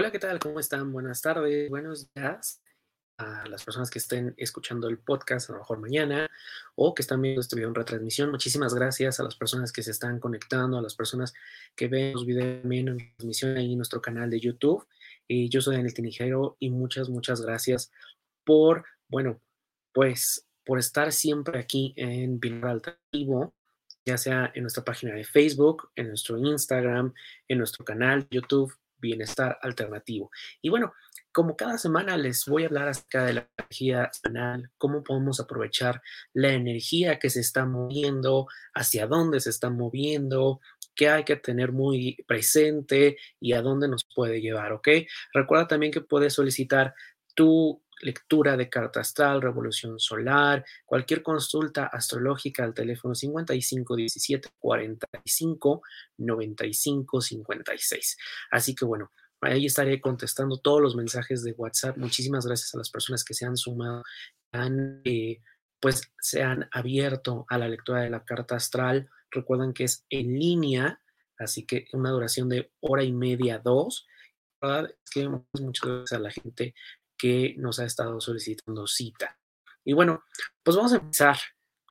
Hola, ¿qué tal? ¿Cómo están? Buenas tardes, buenos días a las personas que estén escuchando el podcast, a lo mejor mañana, o que están viendo este video en retransmisión. Muchísimas gracias a las personas que se están conectando, a las personas que ven los videos en transmisión ahí en nuestro canal de YouTube. Y yo soy Daniel Tinijero y muchas, muchas gracias por, bueno, pues por estar siempre aquí en Bienestar Alternativo, ya sea en nuestra página de Facebook, en nuestro Instagram, en nuestro canal de YouTube Bienestar Alternativo. Y bueno, como cada semana les voy a hablar acerca de la energía semanal, cómo podemos aprovechar la energía que se está moviendo, hacia dónde se está moviendo, qué hay que tener muy presente y a dónde nos puede llevar, ¿ok? Recuerda también que puedes solicitar tu lectura de carta astral, revolución solar, cualquier consulta astrológica al teléfono 55 17 45 95 56. Así que bueno, ahí estaré contestando todos los mensajes de WhatsApp. Muchísimas gracias a las personas que se han sumado, han, eh, pues se han abierto a la lectura de la carta astral. Recuerden que es en línea, así que una duración de hora y media, dos. Es que muchas gracias a la gente que nos ha estado solicitando cita. Y bueno, pues vamos a empezar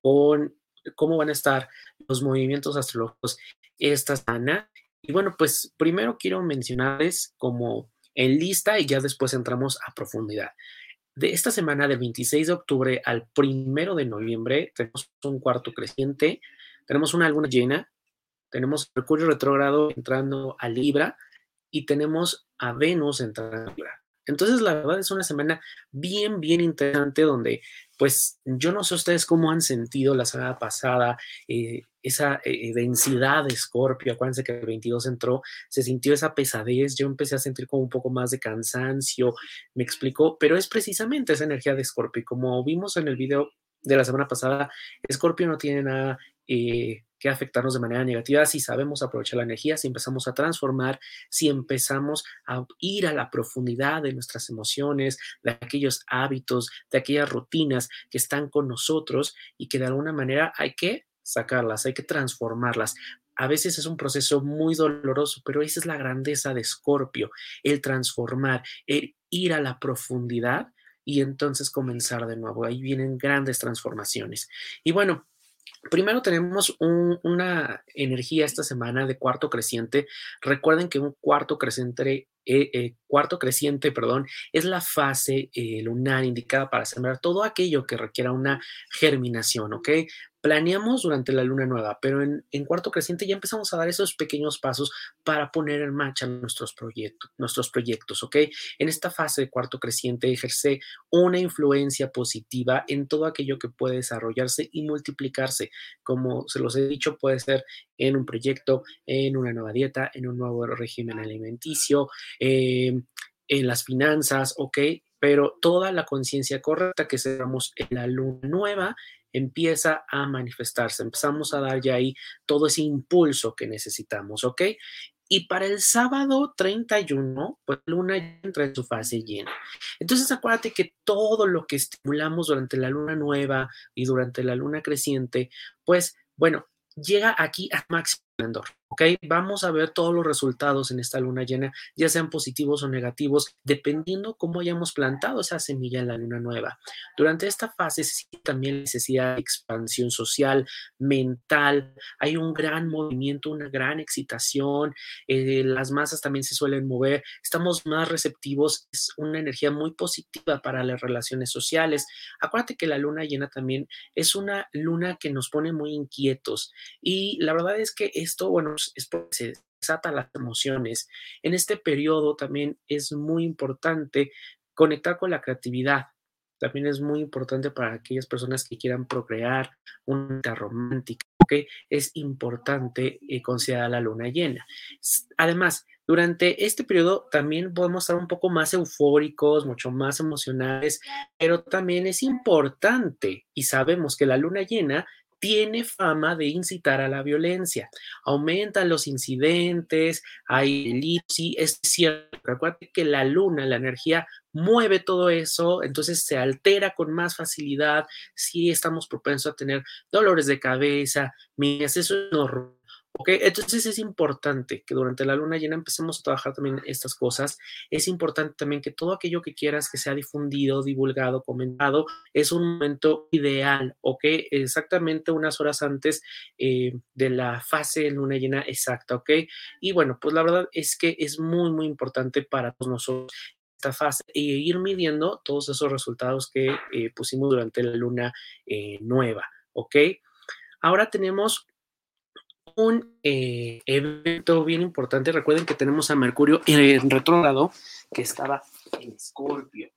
con cómo van a estar los movimientos astrológicos esta semana. Y bueno, pues primero quiero mencionarles como en lista y ya después entramos a profundidad. De esta semana del 26 de octubre al 1 de noviembre tenemos un cuarto creciente, tenemos una luna llena, tenemos Mercurio retrógrado entrando a Libra y tenemos a Venus entrando a Libra. Entonces, la verdad es una semana bien, bien interesante donde, pues, yo no sé ustedes cómo han sentido la semana pasada eh, esa eh, densidad de Escorpio. Acuérdense que el 22 entró, se sintió esa pesadez. Yo empecé a sentir como un poco más de cansancio, me explicó, pero es precisamente esa energía de Escorpio. Como vimos en el video de la semana pasada, Escorpio no tiene nada eh, que afectarnos de manera negativa si sabemos aprovechar la energía, si empezamos a transformar, si empezamos a ir a la profundidad de nuestras emociones, de aquellos hábitos, de aquellas rutinas que están con nosotros y que de alguna manera hay que sacarlas, hay que transformarlas. A veces es un proceso muy doloroso, pero esa es la grandeza de Escorpio, el transformar, el ir a la profundidad y entonces comenzar de nuevo. Ahí vienen grandes transformaciones. Y bueno, Primero tenemos una energía esta semana de cuarto creciente. Recuerden que un cuarto creciente, eh, eh, cuarto creciente, perdón, es la fase eh, lunar indicada para sembrar todo aquello que requiera una germinación, ¿ok? planeamos durante la luna nueva, pero en, cuarto creciente ya empezamos a dar esos pequeños pasos para poner en marcha nuestros proyectos, nuestros proyectos, ¿ok? En esta fase de cuarto creciente ejerce una influencia positiva en todo aquello que puede desarrollarse y multiplicarse. Como se los he dicho, puede ser en un proyecto, en una nueva dieta, en un nuevo régimen alimenticio, em, en las finanzas, ¿ok? Pero toda la conciencia correcta que cerramos en la luna nueva empieza a manifestarse, empezamos a dar ya ahí todo ese impulso que necesitamos, ¿ok? Y para el sábado 31, pues luna entra en su fase llena. Entonces acuérdate que todo lo que estimulamos durante la luna nueva y durante la luna creciente, pues bueno, llega aquí a máximo esplendor. ¿Ok? Vamos a ver todos los resultados en esta luna llena, ya sean positivos o negativos, dependiendo cómo hayamos plantado esa semilla en la luna nueva. Durante esta fase también necesidad de expansión social, mental, hay un gran movimiento, una gran excitación, eh, las masas también se suelen mover, estamos más receptivos, es una energía muy positiva para las relaciones sociales. Acuérdate que la luna llena también es una luna que nos pone muy inquietos y la verdad es que esto, bueno, es porque se desata las emociones. En este periodo también es muy importante conectar con la creatividad. También es muy importante para aquellas personas que quieran procrear una vida romántica. ¿okay? Es importante eh, considerar la luna llena. Además, durante este periodo también podemos estar un poco más eufóricos, mucho más emocionales, pero también es importante y sabemos que la luna llena tiene fama de incitar a la violencia. Aumentan los incidentes, hay delitos, sí, es cierto. Recuerda que la luna, la energía, mueve todo eso, entonces se altera con más facilidad. Si estamos propensos a tener dolores de cabeza, eso es normal ¿Ok? Entonces es importante que durante la luna llena empecemos a trabajar también estas cosas. Es importante también que todo aquello que quieras que sea difundido, divulgado, comentado, es un momento ideal, ¿ok? Exactamente unas horas antes eh, de la fase de luna llena exacta, ¿ok? Y bueno, pues la verdad es que es muy, muy importante para todos nosotros esta fase e ir midiendo todos esos resultados que eh, pusimos durante la luna eh, nueva, ¿ok? Ahora tenemos un eh, evento bien importante. Recuerden que tenemos a Mercurio en retrógrado que estaba en Escorpio.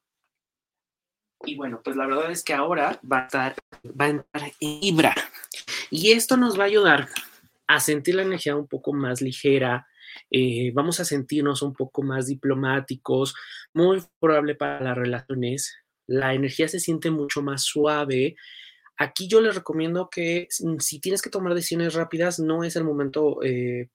Y bueno, pues la verdad es que ahora va a estar, en Libra. Y esto nos va a ayudar a sentir la energía un poco más ligera. Eh, vamos a sentirnos un poco más diplomáticos, muy probable para las relaciones. La energía se siente mucho más suave, Aquí yo les recomiendo que mm, si tienes que tomar decisiones rápidas, no es el momento eh,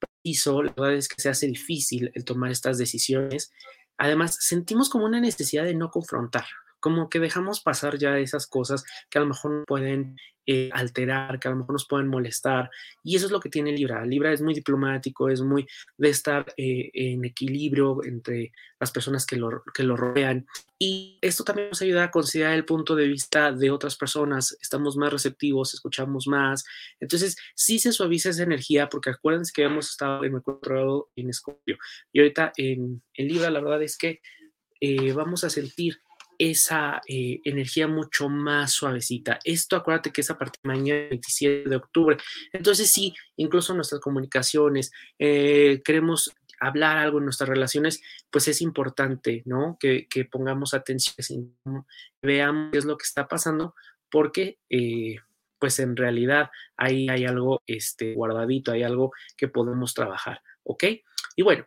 preciso, la verdad es que se hace difícil el tomar estas decisiones. Además, sentimos como una necesidad de no confrontar, como que dejamos pasar ya esas cosas que a lo mejor pueden eh, alterar, que a lo mejor nos pueden molestar. Y eso es lo que tiene Libra. Libra es muy diplomático, es muy de estar eh, en equilibrio entre las personas que lo, que lo rodean. Y esto también nos ayuda a considerar el punto de vista de otras personas. Estamos más receptivos, escuchamos más. Entonces, sí se suaviza esa energía, porque acuérdense que hemos estado en el en Escorpio. Y ahorita en, en Libra, la verdad es que eh, vamos a sentir esa eh, energía mucho más suavecita. Esto acuérdate que es a partir de mañana, 27 de octubre. Entonces sí, incluso nuestras comunicaciones, eh, queremos hablar algo en nuestras relaciones, pues es importante, ¿no? Que, pongamos atención, veamos qué es lo que está pasando, porque eh, pues en realidad ahí hay algo este, guardadito, hay algo que podemos trabajar, ¿ok? Y bueno,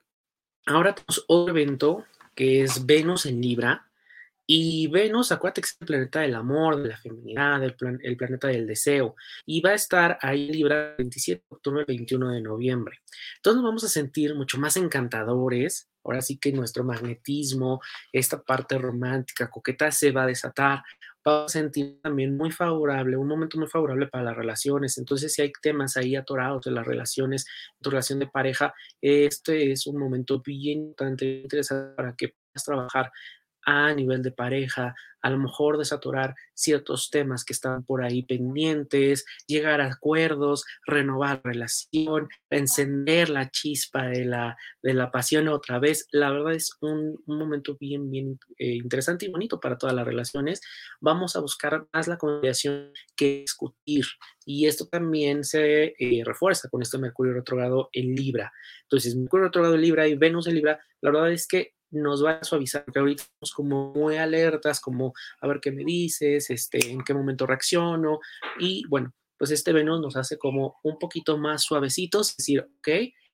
ahora tenemos otro evento que es Venus en Libra, y Venus, acuérdate que es el planeta del amor, de la feminidad, el, el planeta del deseo. Y va a estar ahí Libra 27 de octubre al 21 de noviembre. Entonces nos vamos a sentir mucho más encantadores. Ahora sí que nuestro magnetismo, esta parte romántica, coqueta, se va a desatar. Va a sentir también muy favorable, un momento muy favorable para las relaciones. Entonces, si hay temas ahí atorados de las relaciones, tu relación de pareja, este es un momento bien importante, interesante para que puedas trabajar a nivel de pareja, a lo mejor desaturar ciertos temas que están por ahí pendientes, llegar a acuerdos, renovar relación, encender la chispa de la, de la pasión otra vez. La verdad es un, momento bien, bien eh, interesante y bonito para todas las relaciones. Vamos a buscar más la conciliación que discutir. Y esto también se eh, refuerza con este Mercurio retrogrado en Libra. Entonces, Mercurio retrogrado en Libra y Venus en Libra, la verdad es que nos va a suavizar, porque ahorita estamos como muy alertas, como a ver qué me dices, este, en qué momento reacciono, y bueno, pues este Venus nos hace como un poquito más suavecitos, es decir, ok,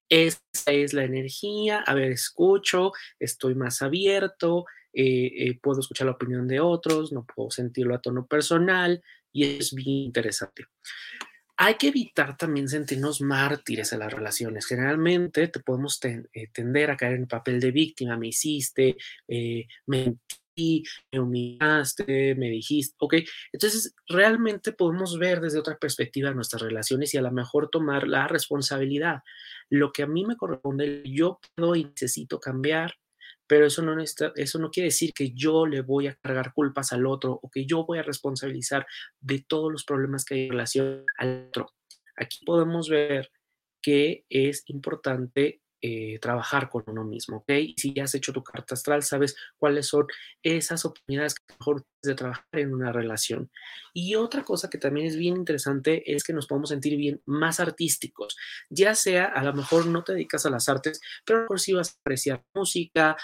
esta es la energía, a ver, escucho, estoy más abierto, eh, eh, puedo escuchar la opinión de otros, no puedo sentirlo a tono personal, y es bien interesante. Hay que evitar también sentirnos mártires en las relaciones. Generalmente te podemos eh, tender a caer en el papel de víctima. Me hiciste, eh, mentí, me humillaste, me dijiste, ¿ok? Entonces, realmente podemos ver desde otra perspectiva nuestras relaciones y a lo mejor tomar la responsabilidad. Lo que a mí me corresponde, yo puedo y necesito cambiar, pero eso no, eso no quiere decir que yo le voy a cargar culpas al otro o que yo voy a responsabilizar de todos los problemas que hay en relación al otro. Aquí podemos ver que es importante eh, trabajar con uno mismo, ¿ok? si ya has hecho tu carta astral, sabes cuáles son esas oportunidades que mejor de trabajar en una relación. Y otra cosa que también es bien interesante es que nos podemos sentir bien más artísticos, ya sea a lo mejor no te dedicas a las artes, pero por si vas a apreciar música,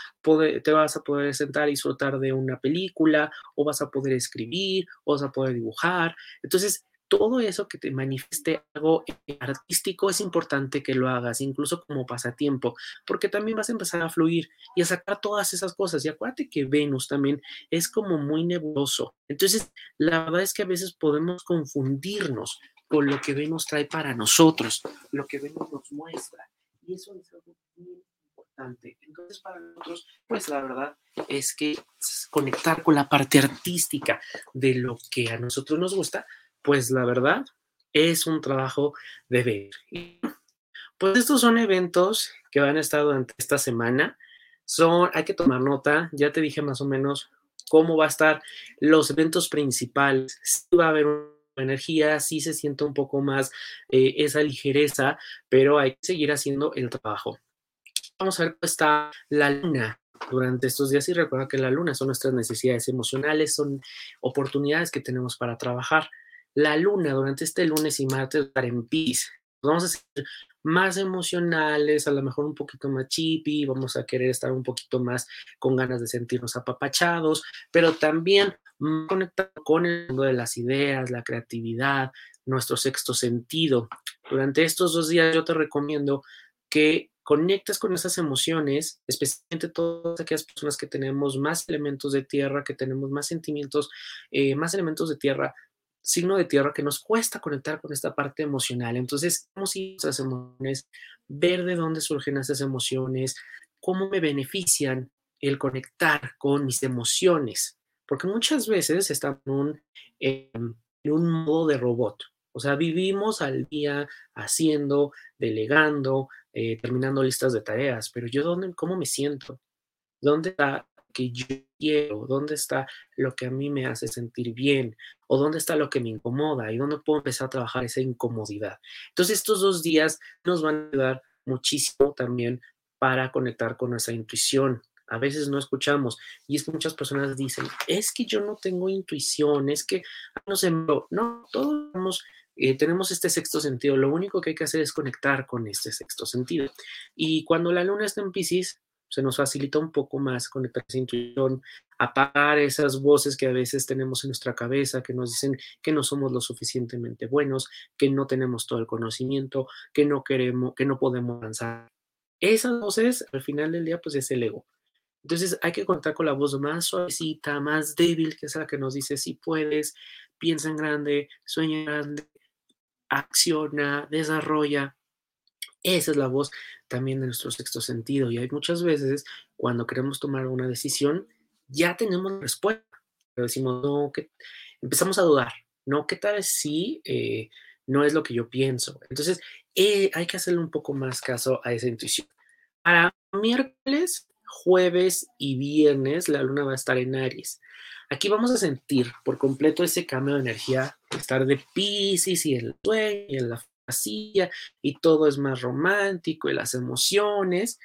te vas a poder sentar y disfrutar de una película, o vas a poder escribir, o vas a poder dibujar. Entonces, todo eso que te manifieste algo artístico es importante que lo hagas, incluso como pasatiempo, porque también vas a empezar a fluir y a sacar todas esas cosas. Y acuérdate que Venus también es como muy nebuloso. Entonces, la verdad es que a veces podemos confundirnos con lo que Venus trae para nosotros, lo que Venus nos muestra. Y eso es algo muy importante. Entonces, para nosotros, pues la verdad es que conectar con la parte artística de lo que a nosotros nos gusta, pues la verdad es un trabajo de ver. Pues estos son eventos que van a estar durante esta semana. Son, hay que tomar nota, ya te dije más o menos cómo va a estar los eventos principales. Sí va a haber energía, sí se siente un poco más eh, esa ligereza, pero hay que seguir haciendo el trabajo. Vamos a ver cómo está la luna durante estos días y recuerda que la luna son nuestras necesidades emocionales, son oportunidades que tenemos para trabajar. La luna durante este lunes y martes va a estar en Pisces. Vamos a ser más emocionales, a lo mejor un poquito más chippy, vamos a querer estar un poquito más con ganas de sentirnos apapachados, pero también conectado con el mundo de las ideas, la creatividad, nuestro sexto sentido. Durante estos dos días yo te recomiendo que conectes con esas emociones, especialmente todas aquellas personas que tenemos más elementos de tierra, que tenemos más sentimientos, eh, más elementos de tierra, signo de tierra, que nos cuesta conectar con esta parte emocional. Entonces, ¿cómo si esas emociones? Ver de dónde surgen esas emociones, cómo me benefician el conectar con mis emociones, porque muchas veces estamos en un, un modo de robot. O sea, vivimos al día haciendo, delegando, eh, terminando listas de tareas, pero yo, dónde, ¿cómo me siento? ¿Dónde está que yo quiero? ¿Dónde está lo que a mí me hace sentir bien? ¿O dónde está lo que me incomoda? ¿Y dónde puedo empezar a trabajar esa incomodidad? Entonces, estos dos días nos van a ayudar muchísimo también para conectar con nuestra intuición. A veces no escuchamos y es que muchas personas dicen, es que yo no tengo intuición, es que no sé, no, todos eh, tenemos este sexto sentido, lo único que hay que hacer es conectar con este sexto sentido. Y cuando la luna está en Pisces, se nos facilita un poco más conectar esa intuición, apagar esas voces que a veces tenemos en nuestra cabeza que nos dicen que no somos lo suficientemente buenos, que no tenemos todo el conocimiento, que no queremos, que no podemos avanzar. Esas voces al final del día pues es el ego. Entonces hay que contar con la voz más suavecita, más débil, que es la que nos dice si puedes, piensa en grande, sueña en grande, acciona, desarrolla. Esa es la voz también de nuestro sexto sentido. Y hay muchas veces cuando queremos tomar una decisión, ya tenemos respuesta. Pero decimos, no, que empezamos a dudar. No, ¿qué tal si eh, no es lo que yo pienso? Entonces, eh, hay que hacerle un poco más caso a esa intuición. Para miércoles, jueves y viernes, la luna va a estar en Aries. Aquí vamos a sentir por completo ese cambio de energía, estar de Pisces y el sueño y en la fantasía y todo es más romántico y las emociones.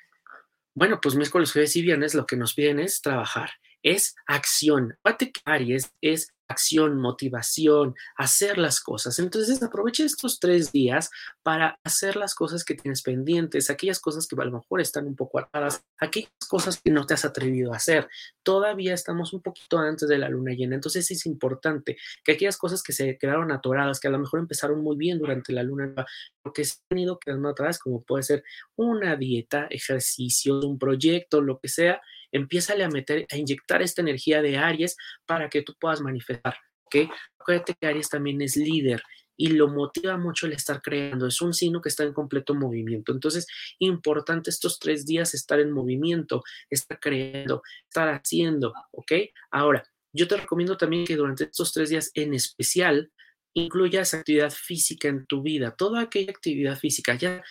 Bueno, pues miércoles, jueves y viernes lo que nos piden es trabajar, es acción. Aries es acción, motivación, hacer las cosas. Entonces aprovecha estos tres días para hacer las cosas que tienes pendientes, aquellas cosas que a lo mejor están un poco atadas, aquellas cosas que no te has atrevido a hacer. Todavía estamos un poquito antes de la luna llena, entonces es importante que aquellas cosas que se quedaron atoradas, que a lo mejor empezaron muy bien durante la luna, porque se han ido quedando atrás, como puede ser una dieta, ejercicio, un proyecto, lo que sea, empiézale a meter, a inyectar esta energía de Aries para que tú puedas manifestar, ¿ok? Acuérdate que Aries también es líder y lo motiva mucho el estar creando. Es un signo que está en completo movimiento. Entonces, importante estos tres días estar en movimiento, estar creando, estar haciendo, ¿ok? Ahora, yo te recomiendo también que durante estos tres días en especial incluyas actividad física en tu vida, toda aquella actividad física, ya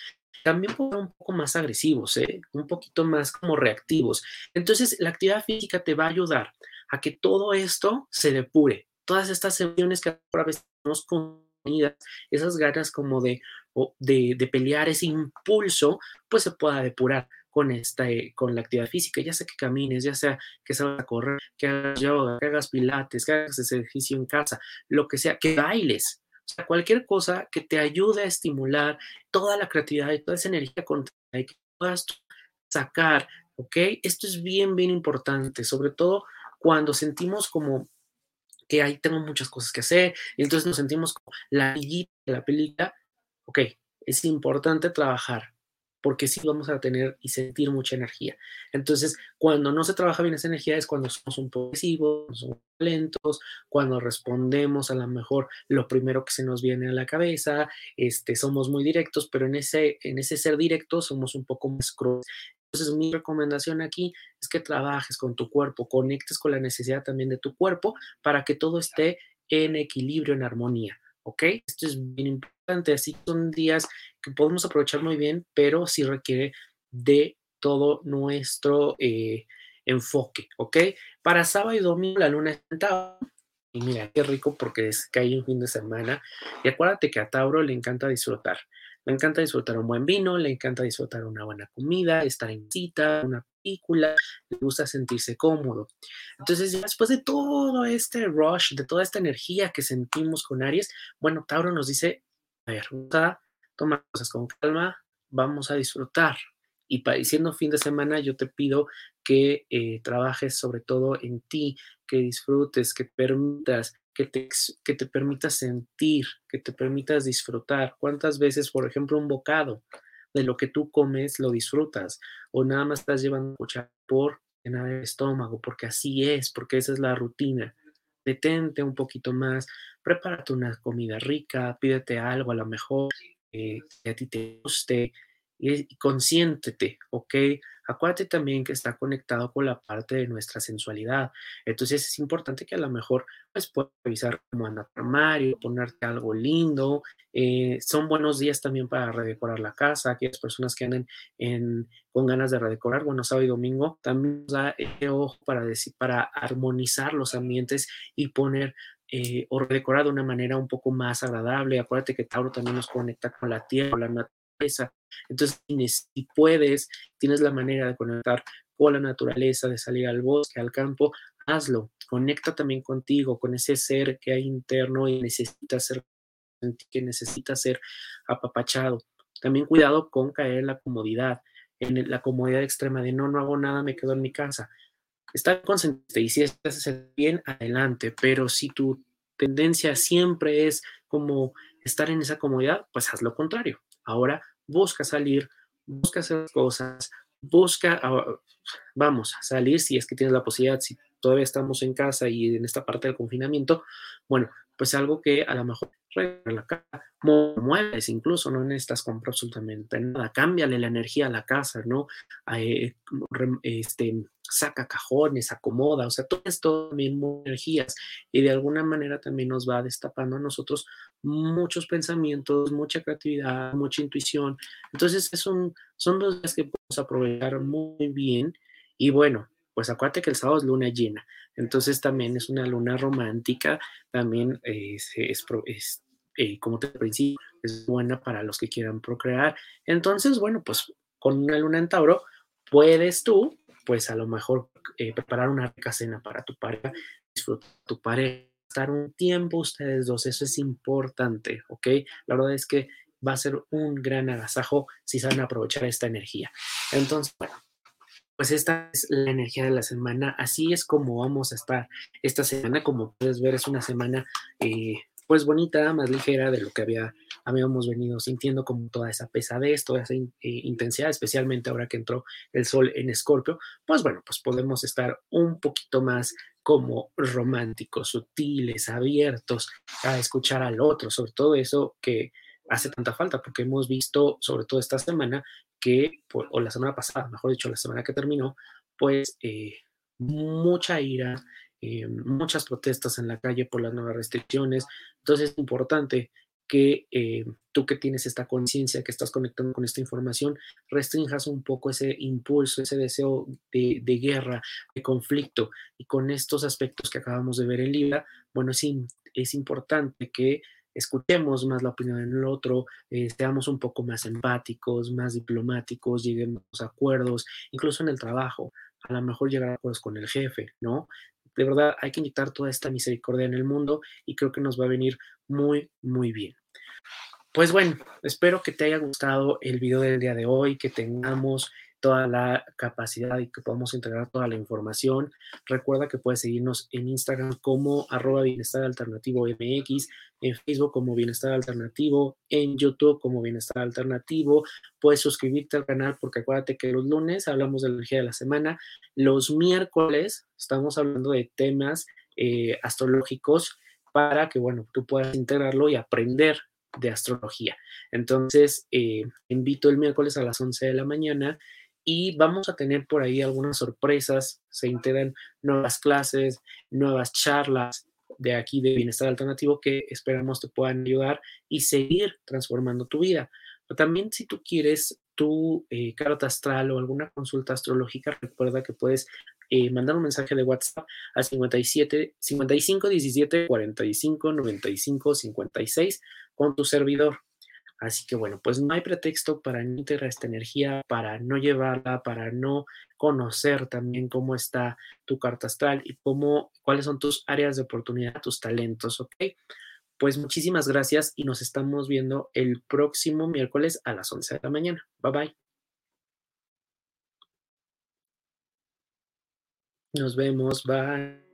también pueden ser un poco más agresivos, ¿eh? un poquito más como reactivos. Entonces, la actividad física te va a ayudar a que todo esto se depure. Todas estas emociones que a veces tenemos contenidas, esas ganas como de, de, de, pelear, ese impulso, pues se pueda depurar con, esta, con la actividad física, ya sea que camines, ya sea que salgas a correr, que hagas yoga, que hagas pilates, que hagas ejercicio en casa, lo que sea, que bailes, sea, cualquier cosa que te ayude a estimular toda la creatividad y toda esa energía y que puedas sacar, ¿ok? Esto es bien, bien importante, sobre todo cuando sentimos como que ahí tengo muchas cosas que hacer, y entonces nos sentimos como la de la película, ok, es importante trabajar porque sí vamos a tener y sentir mucha energía. Entonces, cuando no se trabaja bien esa energía es cuando somos un poco agresivos, somos lentos, cuando respondemos a lo mejor lo primero que se nos viene a la cabeza, este, somos muy directos, pero en ese, en ese ser directo somos un poco más crueles. Entonces, mi recomendación aquí es que trabajes con tu cuerpo, conectes con la necesidad también de tu cuerpo para que todo esté en equilibrio, en armonía. ¿Ok? Esto es bien importante, así son días que podemos aprovechar muy bien, pero sí requiere de todo nuestro eh, enfoque, ¿ok? Para sábado y domingo la luna está y mira, qué rico porque es que hay un fin de semana. Y acuérdate que a Tauro le encanta disfrutar. Le encanta disfrutar un buen vino, le encanta disfrutar una buena comida, estar en cita, una película, le gusta sentirse cómodo. Entonces, después de todo este rush, de toda esta energía que sentimos con Aries, bueno, Tauro nos dice, a ver, vamos a cosas con calma, vamos a disfrutar. Y siendo fin de semana, yo te pido que eh, trabajes sobre todo en ti, que disfrutes, que permitas, que te, que te permitas sentir, que te permitas disfrutar. ¿Cuántas veces, por ejemplo, un bocado de lo que tú comes lo disfrutas? O nada más estás llevando cuchara por llenar el estómago, porque así es, porque esa es la rutina. Detente un poquito más, prepárate una comida rica, pídete algo a lo mejor eh, que a ti te guste, y, consiéntete, ¿ok? Acuérdate también que está conectado con la parte de nuestra sensualidad. Entonces es importante que a lo mejor pues, puedas revisar cómo anda tu armario, ponerte algo lindo. Eh, son buenos días también para redecorar la casa. Aquellas personas que andan con ganas de redecorar, bueno, sábado y domingo, también nos da ojo para, decir, para armonizar los ambientes y poner eh, o redecorar de una manera un poco más agradable. Acuérdate que Tauro también nos conecta con la tierra, con la naturaleza. Entonces, si puedes, tienes la manera de conectar con la naturaleza, de salir al bosque, al campo, hazlo. Conecta también contigo, con ese ser que hay interno y necesita ser, que necesita ser apapachado. También cuidado con caer en la comodidad, en la comodidad extrema de no, no hago nada, me quedo en mi casa. Está consciente y si estás bien, adelante, pero si tu tendencia siempre es como estar en esa comodidad, pues haz lo contrario. Ahora busca salir, busca hacer cosas, busca, ah, vamos, salir si es que tienes la posibilidad, si todavía estamos en casa y en esta parte del confinamiento, bueno, pues algo que a lo mejor la casa, mueves incluso, no necesitas comprar absolutamente nada, cámbiale la energía a la casa, ¿no? Eh, este, saca cajones, acomoda, o sea, todo esto también energías y de alguna manera también nos va destapando a nosotros muchos pensamientos, mucha creatividad, mucha intuición. Entonces, es un, son dos días que podemos aprovechar muy bien y bueno, pues acuérdate que el sábado es luna llena, entonces también es una luna romántica, también es, es, eh, como te principio, es buena para los que quieran procrear. Entonces, bueno, pues con una luna en Tauro, puedes tú, pues a lo mejor eh, preparar una rica cena para tu pareja, disfrutar tu pareja, estar un tiempo ustedes dos, eso es importante, ¿ok? La verdad es que va a ser un gran agasajo si saben aprovechar esta energía. Entonces, bueno, pues esta es la energía de la semana. Así es como vamos a estar esta semana. Como puedes ver, es una semana eh, pues bonita, más ligera de lo que había, habíamos venido sintiendo como toda esa pesadez, toda esa eh, intensidad, especialmente ahora que entró el sol en Escorpio. Pues bueno, pues podemos estar un poquito más como románticos, sutiles, abiertos a escuchar al otro, sobre todo eso que hace tanta falta, porque hemos visto, sobre todo esta semana, que, o la semana pasada, mejor dicho, la semana que terminó, pues eh, mucha ira, eh, muchas protestas en la calle por las nuevas restricciones. Entonces es importante que eh, tú que tienes esta conciencia, que estás conectando con esta información, restringas un poco ese impulso, ese deseo de, guerra, de conflicto. Y con estos aspectos que acabamos de ver en Libra, bueno, sí, es importante que escuchemos más la opinión del otro, eh, seamos un poco más empáticos, más diplomáticos, lleguemos a acuerdos, incluso en el trabajo, a lo mejor llegar a acuerdos con el jefe, ¿no? De verdad, hay que inyectar toda esta misericordia en el mundo y creo que nos va a venir muy, muy bien. Pues bueno, espero que te haya gustado el video del día de hoy, que tengamos toda la capacidad y que podamos integrar toda la información. Recuerda que puedes seguirnos en Instagram como arroba bienestar alternativo MX, en Facebook como bienestar alternativo, en YouTube como bienestar alternativo. Puedes suscribirte al canal porque acuérdate que los lunes hablamos de la energía de la semana, los miércoles estamos hablando de temas eh, astrológicos para que, bueno, tú puedas integrarlo y aprender de astrología. Entonces, eh, invito el miércoles a las 11 de la mañana y vamos a tener por ahí algunas sorpresas, se integran nuevas clases, nuevas charlas, de aquí de Bienestar Alternativo que esperamos te puedan ayudar y seguir transformando tu vida. Pero también si tú quieres tu eh, carta astral o alguna consulta astrológica, recuerda que puedes eh, mandar un mensaje de WhatsApp al 57 55 17 45 95 56 con tu servidor. Así que bueno, pues no hay pretexto para no integrar esta energía, para no llevarla, para no conocer también cómo está tu carta astral y cómo, cuáles son tus áreas de oportunidad, tus talentos, ¿ok? Pues muchísimas gracias y nos estamos viendo el próximo miércoles a las 11 de la mañana. Bye bye. Nos vemos, bye.